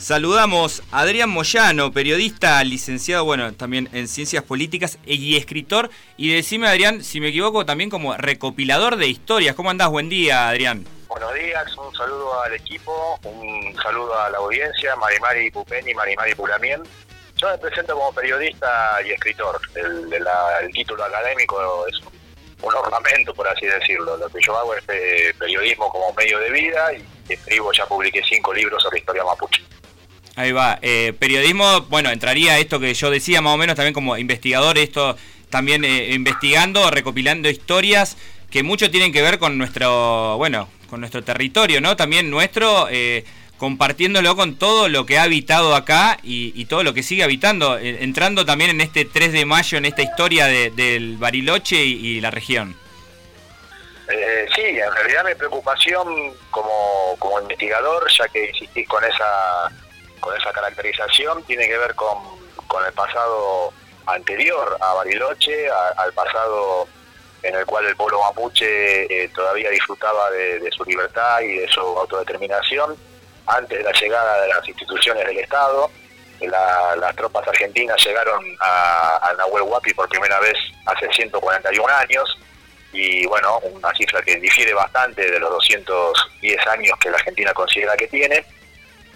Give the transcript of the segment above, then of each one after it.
Saludamos a Adrián Moyano, periodista, licenciado, bueno, también en ciencias políticas y escritor. Y decime, Adrián, si me equivoco, también como recopilador de historias. ¿Cómo andás? Buen día, Adrián. Buenos días, un saludo al equipo, un saludo a la audiencia, Marimari Pupeni, Marimari Pulamien. Yo me presento como periodista y escritor. El, el título académico es un ornamento, por así decirlo. Lo que yo hago es eh, periodismo como medio de vida y escribo, ya publiqué cinco libros sobre historia mapuche. Ahí va. Eh, periodismo, bueno, entraría esto que yo decía más o menos también como investigador, esto también eh, investigando, recopilando historias que mucho tienen que ver con nuestro, bueno, con nuestro territorio, ¿no? También nuestro, eh, compartiéndolo con todo lo que ha habitado acá y, todo lo que sigue habitando, entrando también en este 3 de mayo, en esta historia del Bariloche y, la región. sí, en realidad mi preocupación como, como investigador, ya que insistís con esa con esa caracterización tiene que ver con, el pasado anterior a Bariloche, al pasado en el cual el pueblo mapuche eh, todavía disfrutaba de, su libertad y de su autodeterminación antes de la llegada de las instituciones del Estado. las tropas argentinas llegaron a, a Nahuel Huapi por primera vez hace 141 años y bueno, una cifra que difiere bastante de los 210 años que la Argentina considera que tiene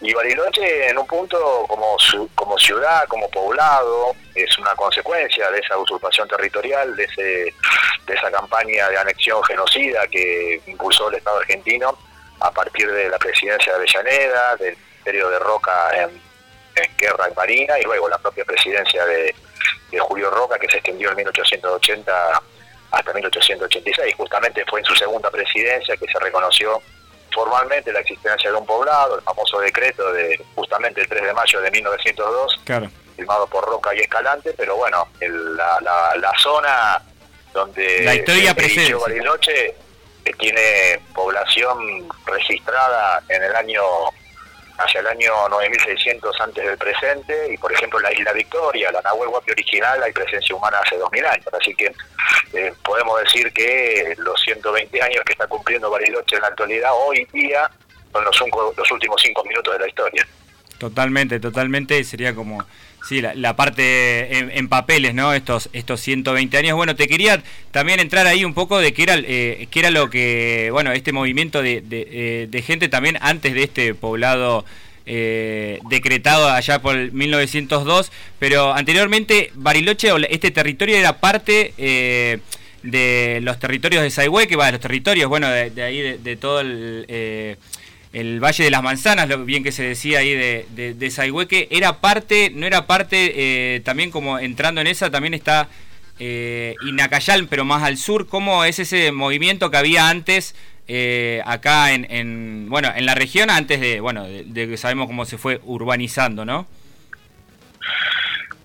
y Bariloche en un punto como, como ciudad, como poblado, es una consecuencia de esa usurpación territorial, de, ese, de esa campaña de anexión genocida que impulsó el Estado argentino a partir de la presidencia de Avellaneda, del Ministerio de Roca en, Guerra y Marina, y luego la propia presidencia de, de Julio Roca que se extendió en 1880 hasta 1886. Justamente fue en su segunda presidencia que se reconoció formalmente la existencia de un poblado, el famoso decreto de justamente el 3 de mayo de 1902, firmado por Roca y Escalante, pero bueno, la, la, zona donde la historia Bariloche eh, tiene población registrada en el año hacia el año 9600 antes del presente y por ejemplo la isla Victoria, la Nahuel Huapi original hay presencia humana hace 2000 años, así que eh, podemos decir que los 120 años que está cumpliendo Bariloche en la actualidad hoy día son los, los últimos cinco minutos de la historia. Totalmente, totalmente, sería como Sí, la, parte en, papeles, ¿no? Estos, estos 120 años. Bueno, te quería también entrar ahí un poco de qué era, eh, qué era lo que, bueno, este movimiento de, de, eh, gente también antes de este poblado eh, decretado allá por 1902, pero anteriormente Bariloche, este territorio era parte eh, de los territorios de Saigüe, que va, de los territorios, bueno, de, ahí, de, todo el el Valle de las Manzanas, lo bien que se decía ahí de, de, era parte, no era parte, eh, también como entrando en esa, también está eh, Inacayal, pero más al sur, ¿cómo es ese movimiento que había antes eh, acá en, bueno, en la región, antes de, bueno, de, que sabemos cómo se fue urbanizando, ¿no?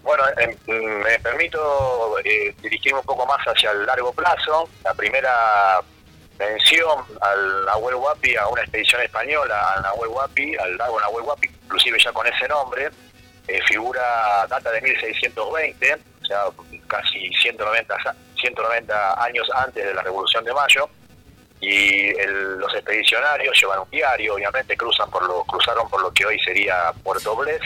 Bueno, me permito eh, dirigirme un poco más hacia el largo plazo. La primera mención al Nahuel Huapi, a una expedición española, al Nahuel Huapi, al lago Nahuel Huapi, inclusive ya con ese nombre, eh, figura, data de 1620, o sea, casi 190, 190 años antes de la Revolución de Mayo, y los expedicionarios llevan un diario, obviamente cruzan por lo, cruzaron por lo que hoy sería Puerto Bles,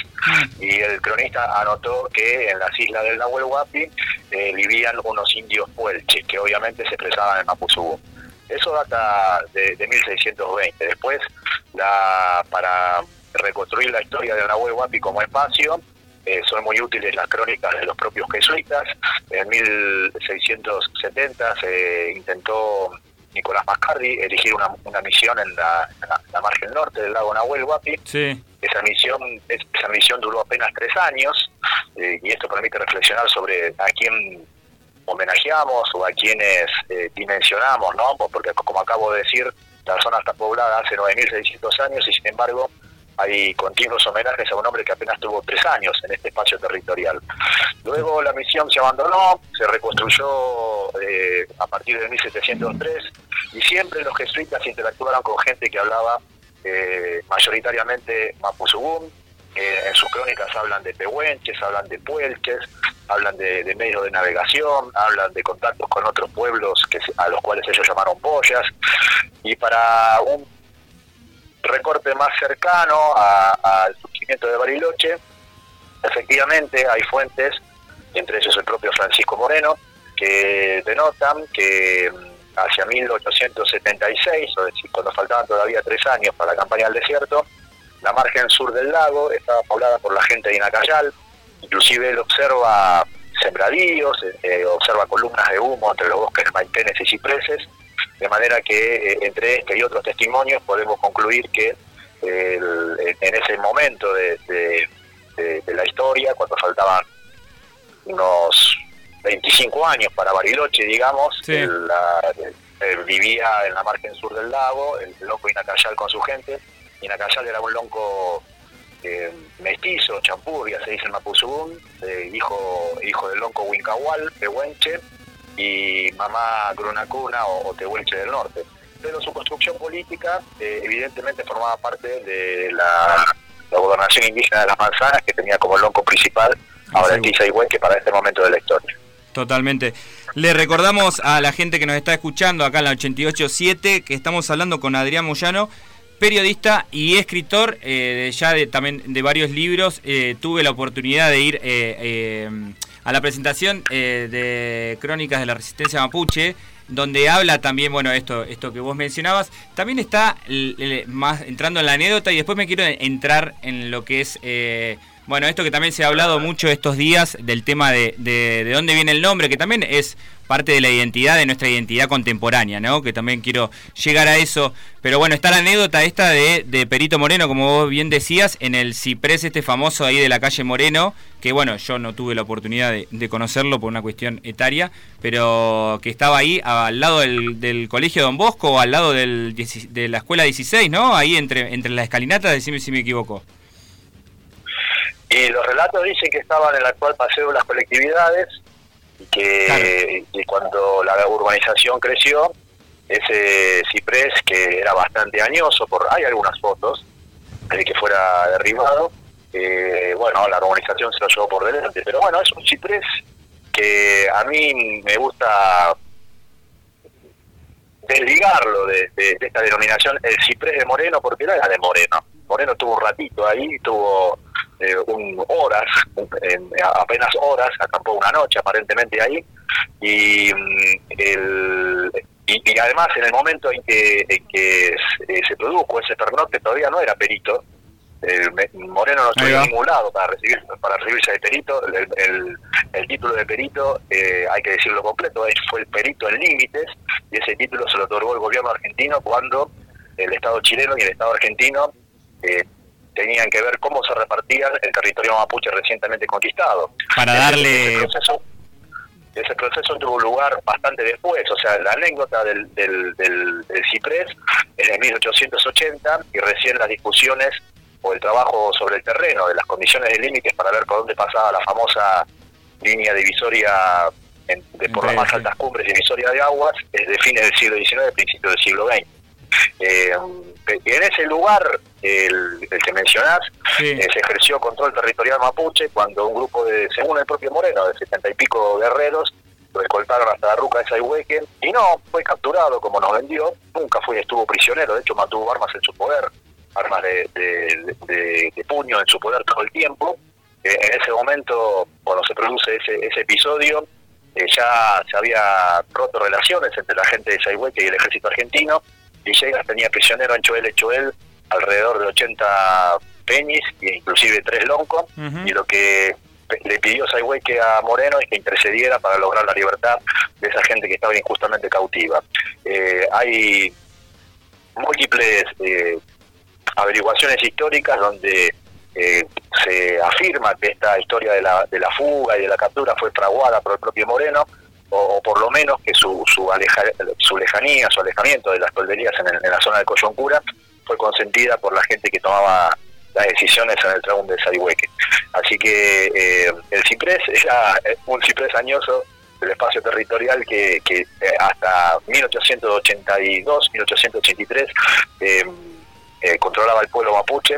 y el cronista anotó que en las islas del Nahuel Huapi eh, vivían unos indios puelches, que obviamente se expresaban en Mapuzugú. Eso data de, 1620. Después, la, para reconstruir la historia de Nahuel Huapi como espacio, eh, son muy útiles las crónicas de los propios jesuitas. En 1670 se intentó Nicolás Mascardi elegir una, misión en la, margen norte del lago Nahuel Huapi. Esa misión esa misión duró apenas tres años eh, y esto permite reflexionar sobre a quién homenajeamos o a quienes eh, dimensionamos, ¿no? Porque como acabo de decir, la zona está poblada hace 9.600 años y sin embargo hay continuos homenajes a un hombre que apenas tuvo tres años en este espacio territorial. Luego la misión se abandonó, se reconstruyó eh, a partir de 1703 y siempre los jesuitas interactuaron con gente que hablaba eh, mayoritariamente mapuzugún, en sus crónicas hablan de pehuenches, hablan de puelches, hablan de, medios de navegación, hablan de contactos con otros pueblos que a los cuales ellos llamaron boyas, y para un recorte más cercano al surgimiento de Bariloche, efectivamente hay fuentes, entre ellos el propio Francisco Moreno, que denotan que mm, hacia 1876, o decir, cuando faltaban todavía tres años para la campaña del desierto, la margen sur del lago estaba poblada por la gente de Inacayal, inclusive él observa sembradíos, eh, eh, observa columnas de humo entre los bosques de maitenes y cipreses, de manera que eh, entre este y otros testimonios podemos concluir que en ese momento de, la historia, cuando faltaban unos 25 años para Bariloche, digamos, vivía en la margen sur del lago, el loco Inacayal con su gente. Inacayal era un lonco eh, mestizo, champurria, se dice el Mapuzugún, hijo, hijo del lonco Huincahual, Pehuenche, y mamá Grunacuna o, o Tehuelche del Norte. Pero su construcción política eh, evidentemente formaba parte de la, gobernación indígena de las manzanas que tenía como lonco principal ahora el que para este momento de la historia. Totalmente. Le recordamos a la gente que nos está escuchando acá en la 887 que estamos hablando con Adrián Moyano, periodista y escritor eh, ya de, también de varios libros. Eh, tuve la oportunidad de ir a la presentación eh, de Crónicas de la Resistencia Mapuche, donde habla también, bueno, esto, esto que vos mencionabas, también está más entrando en la anécdota y después me quiero entrar en lo que es, eh, bueno, esto que también se ha hablado mucho estos días del tema de, de, de dónde viene el nombre, que también es parte de la identidad, de nuestra identidad contemporánea, ¿no? Que también quiero llegar a eso. Pero bueno, está la anécdota esta de, de Perito Moreno, como vos bien decías, en el ciprés este famoso ahí de la calle Moreno, que bueno, yo no tuve la oportunidad de, conocerlo por una cuestión etaria, pero que estaba ahí al lado del, colegio Don Bosco, al lado del, de la escuela 16, ¿no? Ahí entre, entre las escalinatas, decime si me equivoco. Y los relatos dicen que estaban en el actual paseo de las colectividades, que cuando la urbanización creció, ese ciprés que era bastante añoso, por hay algunas fotos de que fuera derribado, eh, bueno, la urbanización se lo llevó por delante, pero bueno, es un ciprés que a mí me gusta desligarlo de, esta denominación, el ciprés de Moreno, porque no era de Moreno. Moreno tuvo un ratito ahí, tuvo eh, un, horas, apenas horas, acampó una noche aparentemente ahí, y, mm, el, y, además en el momento en que, que eh, se produjo ese pernote todavía no era perito, Moreno no estuvo en ningún lado para recibir para recibirse de perito, el, el, título de perito, eh, hay que decirlo completo, fue el perito en límites, y ese título se lo otorgó el gobierno argentino cuando el Estado chileno y el Estado argentino eh, tenían que ver cómo se repartía el territorio mapuche recientemente conquistado. Para darle... Ese proceso, tuvo lugar bastante después, o sea, la anécdota del, del, del, Ciprés es de 1880 y recién las discusiones o el trabajo sobre el terreno, de las condiciones de límites para ver por dónde pasaba la famosa línea divisoria de, por las más altas cumbres divisoria de aguas, es de fines del siglo XIX, principios del siglo XX. Eh, en ese lugar, el, que mencionás, eh, se ejerció control territorial mapuche cuando un grupo de, según el propio Moreno, de setenta y pico guerreros, lo escoltaron hasta la ruca de Sayhueque y no, fue capturado como nos vendió, nunca fue estuvo prisionero, de hecho mantuvo armas en su poder, armas de, puño en su poder todo el tiempo. Eh, en ese momento, cuando se produce ese, ese episodio, ya se había roto relaciones entre la gente de Sayhueque y el ejército argentino, Villegas tenía prisionero en Choel Choel alrededor de 80 peñis e inclusive tres loncos y lo que le pidió que a Moreno es que intercediera para lograr la libertad de esa gente que estaba injustamente cautiva. Eh, hay múltiples eh, averiguaciones históricas donde eh, se afirma que esta historia de la, de la fuga y de la captura fue fraguada por el propio Moreno, o, por lo menos que su, su, su lejanía, su alejamiento de las tolderías en, la zona de Coyoncura fue consentida por la gente que tomaba las decisiones en el tramo de Sarihueque. Así que eh, el ciprés era un ciprés añoso del espacio territorial que, que eh, hasta 1882, 1883 eh, controlaba el pueblo mapuche.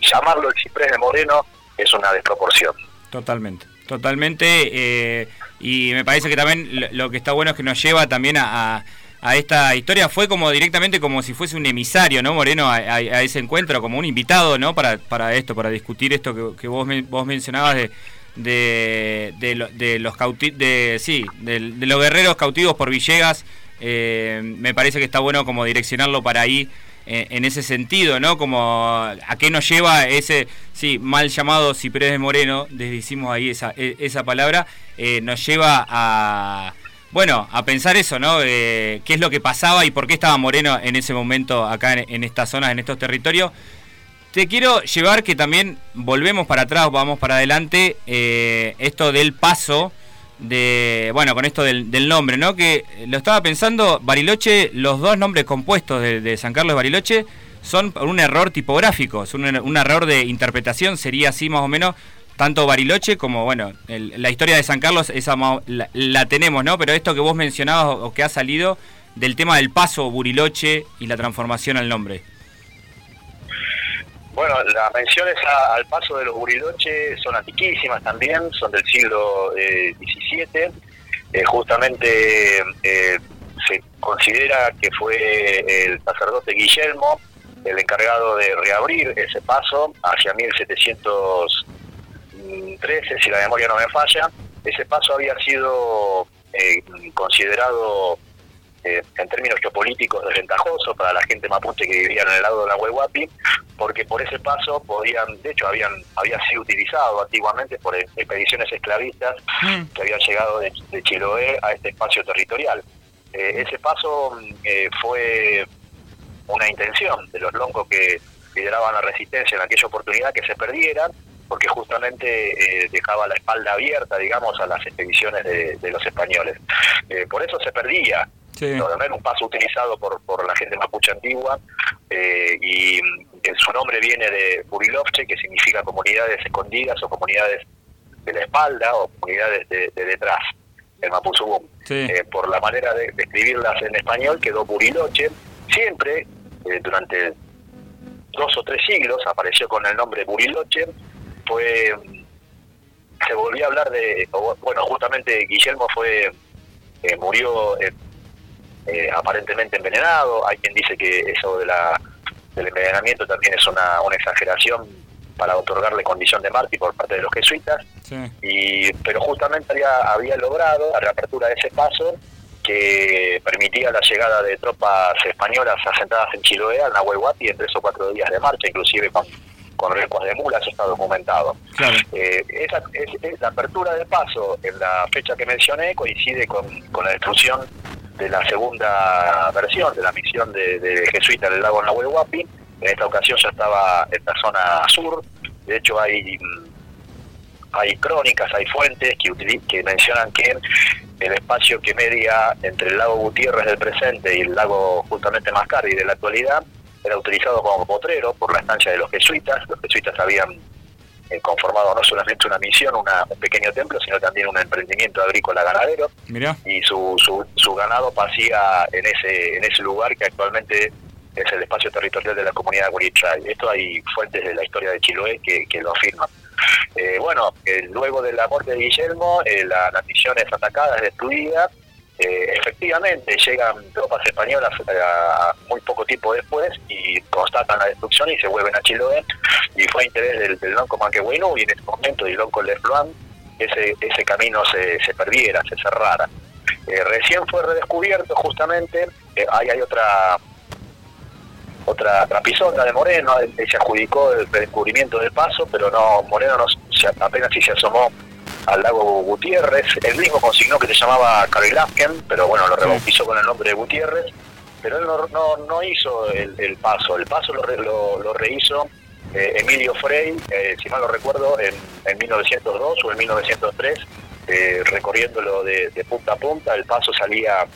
llamarlo el ciprés de Moreno es una desproporción. Totalmente, totalmente. Y me parece que también lo que está bueno es que nos lleva también a, a esta historia, fue como directamente como si fuese un emisario, ¿no, Moreno, a, ese encuentro, como un invitado, ¿no? Para, para esto, para discutir esto que, vos, vos mencionabas de, de, de, los cauti de, sí, de, los guerreros cautivos por Villegas. Eh, me parece que está bueno como direccionarlo para ahí en ese sentido, ¿no? Como a qué nos lleva ese, sí, mal llamado Ciprés de Moreno, desdicimos ahí esa, e, esa palabra, eh, nos lleva a, bueno, a pensar eso, ¿no? qué es lo que pasaba y por qué estaba Moreno en ese momento acá en, en estas zonas, en estos territorios. Te quiero llevar que también volvemos para atrás, vamos para adelante, eh, esto del paso de, bueno, con esto del, nombre, ¿no? Que lo estaba pensando, Bariloche, los dos nombres compuestos de, San Carlos Bariloche son un error tipográfico, es un, error de interpretación, sería así más o menos, tanto Bariloche como, bueno, la historia de San Carlos, esa la, tenemos, ¿no? Pero esto que vos mencionabas o, que ha salido del tema del paso Buriloche y la transformación al nombre. Bueno, las menciones al paso de los Buriloche son antiquísimas también, son del siglo XVII. Eh, eh, justamente eh, se considera que fue el sacerdote Guillermo el encargado de reabrir ese paso hacia 1713, si la memoria no me falla. Ese paso había sido considerado eh, en términos geopolíticos desventajoso para la gente mapuche que vivía en el lado de la Huehuapi, porque por ese paso podían, de hecho habían había sido utilizado antiguamente por expediciones esclavistas mm. que habían llegado de, Chiloé a este espacio territorial. Eh, ese paso eh, fue una intención de los loncos que lideraban la resistencia en aquella oportunidad que se perdieran porque justamente dejaba la espalda abierta, digamos, a las expediciones de, de los españoles. por eso se perdía no, era un paso utilizado por, por la gente mapuche antigua eh, y su nombre viene de Burilovche, que significa comunidades escondidas o comunidades de la espalda o comunidades de, detrás, el Mapuzugum. Eh, por la manera de, escribirlas en español quedó Buriloche. Siempre, eh, durante dos o tres siglos, apareció con el nombre Buriloche. Fue se volvió a hablar de, bueno, justamente Guillermo fue, murió eh, aparentemente envenenado. Hay quien dice que eso de la, del envenenamiento también es una, una exageración para otorgarle condición de mártir por parte de los jesuitas. Y, pero justamente había, había logrado la reapertura de ese paso que permitía la llegada de tropas españolas asentadas en Chiloé, al Nahuelhuapi, en tres o cuatro días de marcha, inclusive con, con de mulas, está documentado. Eh, esa, la apertura del paso en la fecha que mencioné coincide con, con la destrucción de la segunda versión de la misión de, jesuita en el lago Nahuelhuapi. En esta ocasión ya estaba en la zona sur. De hecho, hay hay crónicas, hay fuentes que, que mencionan que el espacio que media entre el lago Gutiérrez del presente y el lago justamente Mascari de la actualidad era utilizado como potrero por la estancia de los jesuitas. Los jesuitas habían conformado no solamente una misión, una, un pequeño templo, sino también un emprendimiento agrícola ganadero. Y su, su, su, ganado pasía en ese, en ese lugar que actualmente es el espacio territorial de la comunidad de Esto hay fuentes de la historia de Chiloé que, que lo afirman. Eh, bueno, eh, luego de la muerte de Guillermo, la, la misión es atacada, es destruida, eh, efectivamente llegan tropas españolas eh, muy poco tiempo después y constatan la destrucción y se vuelven a Chiloé y fue interés del, del Lonco y en ese momento del Lonco Lefluán ese, ese camino se, se perdiera, se cerrara. Eh, recién fue redescubierto justamente, ahí hay otra otra trapisota de Moreno, se adjudicó el redescubrimiento del paso, pero no Moreno no, apenas si se asomó al lago Gutiérrez. Él mismo consignó que se llamaba Lasken, pero bueno, lo rebautizó con el nombre de Gutiérrez. Pero él no, no, hizo el, paso, el paso lo, lo, rehizo eh, Emilio Frey, eh, si mal lo recuerdo, en, en 1902 o en 1903, eh, recorriéndolo de, punta a punta. El paso salía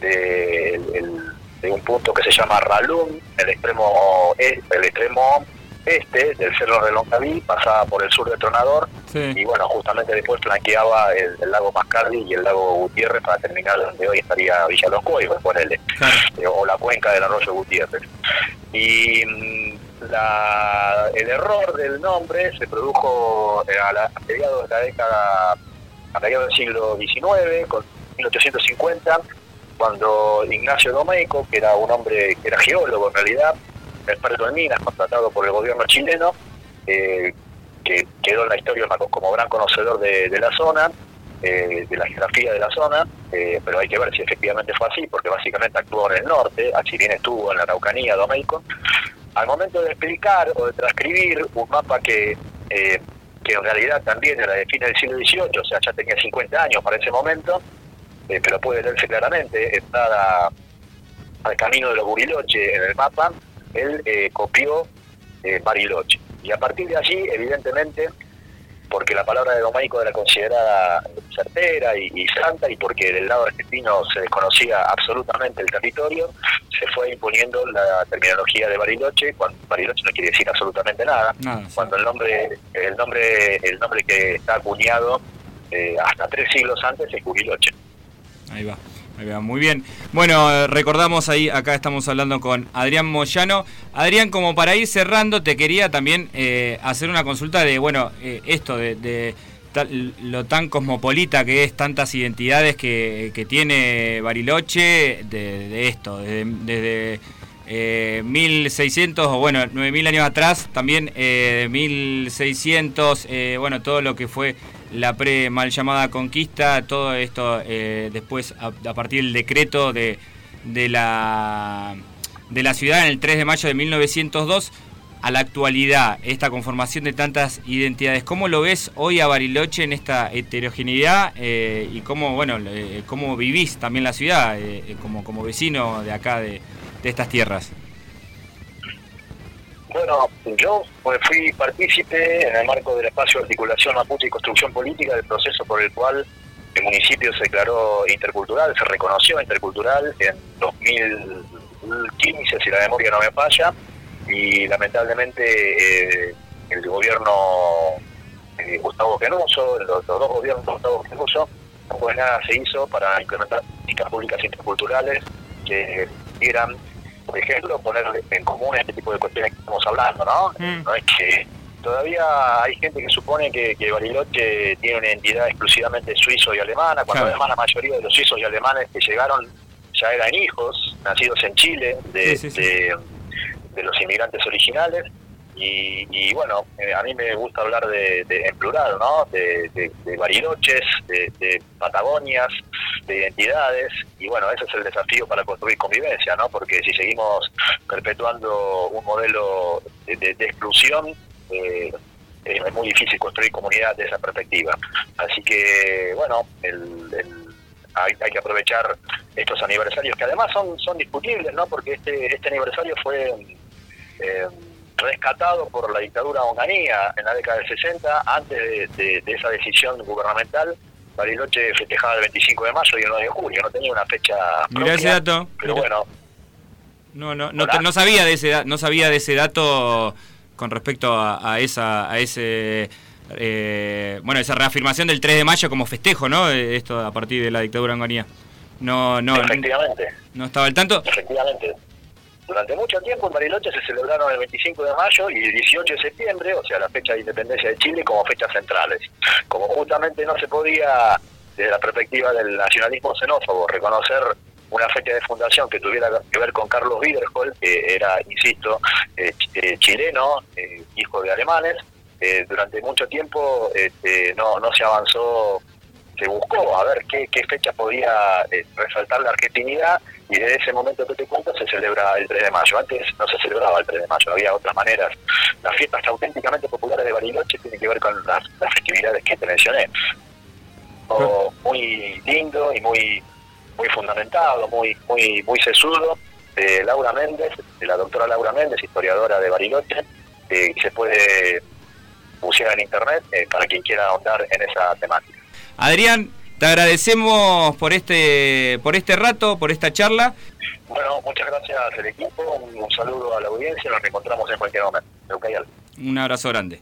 de, de un punto que se llama Ralum, el extremo, el extremo este del Cerro de Longaví, pasaba por el sur de Tronador y bueno, justamente después flanqueaba el, lago Mascardi y el lago Gutiérrez para terminar donde hoy estaría Villa Los Cuevos, ponele, eh, o la cuenca del arroyo Gutiérrez. Y mm, la, el error del nombre se produjo eh, a, mediados de la década, a mediados del siglo XIX, con 1850, cuando Ignacio Domeico, que era un hombre que era geólogo en realidad, experto en minas, contratado por el gobierno chileno, eh, que quedó en la historia como gran conocedor de, la zona, eh, de la geografía de la zona, eh, pero hay que ver si efectivamente fue así, porque básicamente actuó en el norte, así bien estuvo en la Araucanía, Domeico. Al momento de explicar o de transcribir un mapa que, que en realidad también era de fines del siglo XVIII, o sea, ya tenía 50 años para ese momento, pero puede leerse claramente, está al camino de los Buriloche en el mapa, él copió Bariloche y a partir de allí, evidentemente, porque la palabra de Domaico era considerada certera y, santa y porque del lado argentino se desconocía absolutamente el territorio, se fue imponiendo la terminología de Bariloche, cuando Bariloche no quiere decir absolutamente nada, cuando el nombre, el nombre, el nombre que está acuñado eh, hasta tres siglos antes es Bariloche. Ahí va. Muy bien. Bueno, recordamos ahí, acá estamos hablando con Adrián Moyano. Adrián, como para ir cerrando, te quería también eh, hacer una consulta de, bueno, eh, esto de, lo tan cosmopolita que es, tantas identidades que, tiene Bariloche, de, esto, desde, 1600 eh, o bueno, 9000 años atrás, también eh, 1600, bueno, todo lo que fue la pre mal llamada conquista, todo esto eh, después a, partir del decreto de, de, la, de la ciudad en el 3 de mayo de 1902 a la actualidad, esta conformación de tantas identidades. ¿Cómo lo ves hoy a Bariloche en esta heterogeneidad eh, y cómo, bueno, eh, cómo vivís también la ciudad como, como vecino de acá de, de estas tierras? Bueno, yo pues, fui partícipe en el marco del espacio de articulación Mapuche y construcción política del proceso por el cual el municipio se declaró intercultural, se reconoció intercultural en 2015, si la memoria no me falla, y lamentablemente eh, el gobierno eh, Gustavo Genuso, los, dos gobiernos de Gustavo Genuso, pues nada se hizo para implementar políticas públicas interculturales que dieran por ejemplo, poner en común este tipo de cuestiones que estamos hablando, ¿no? Mm. No es que todavía hay gente que supone que, que, Bariloche tiene una entidad exclusivamente suizo y alemana, cuando además la mayoría de los suizos y alemanes que llegaron ya eran hijos, nacidos en Chile, de, de los inmigrantes originales, y, bueno, eh, a mí me gusta hablar de, en plural, ¿no? De, de bariloches, de, patagonias, de identidades, y bueno, ese es el desafío para construir convivencia, ¿no? Porque si seguimos perpetuando un modelo de, exclusión, eh, es muy difícil construir comunidad de esa perspectiva. Así que, bueno, hay, que aprovechar estos aniversarios, que además son, son discutibles, ¿no? Porque este, este aniversario fue... Eh, rescatado por la dictadura honganía en la década del 60, antes de, esa decisión gubernamental, Bariloche festejaba el 25 de mayo y el 9 de julio, no tenía una fecha propia, ese dato. Pero bueno. No, no, no, no, sabía de ese no sabía de ese dato con respecto a, esa a ese eh, bueno, esa reafirmación del 3 de mayo como festejo, ¿no? Esto a partir de la dictadura honganía. No, no, Efectivamente. No estaba al tanto. Efectivamente. Durante mucho tiempo en Bariloche se celebraron el 25 de mayo y el 18 de septiembre, o sea, la fecha de independencia de Chile, como fechas centrales. Como justamente no se podía, desde la perspectiva del nacionalismo xenófobo, reconocer una fecha de fundación que tuviera que ver con Carlos Widerhol, que era, insisto, eh, eh, chileno, eh, hijo de alemanes, durante mucho tiempo este, no, no se avanzó se buscó a ver qué, qué fecha podía resaltar la argentinidad y desde ese momento que te cuento se celebra el 3 de mayo. Antes no se celebraba el 3 de mayo, había otras maneras. Las fiestas auténticamente populares de Bariloche tienen que ver con las, festividades que te mencioné. muy lindo y muy muy fundamentado, muy muy muy sesudo de Laura Méndez, de la doctora Laura Méndez, historiadora de Bariloche, y se puede buscar en internet eh, para quien quiera ahondar en esa temática. Adrián, te agradecemos por este, por este rato, por esta charla. Bueno, muchas gracias al equipo, un, saludo a la audiencia, nos reencontramos en cualquier momento. Un abrazo grande.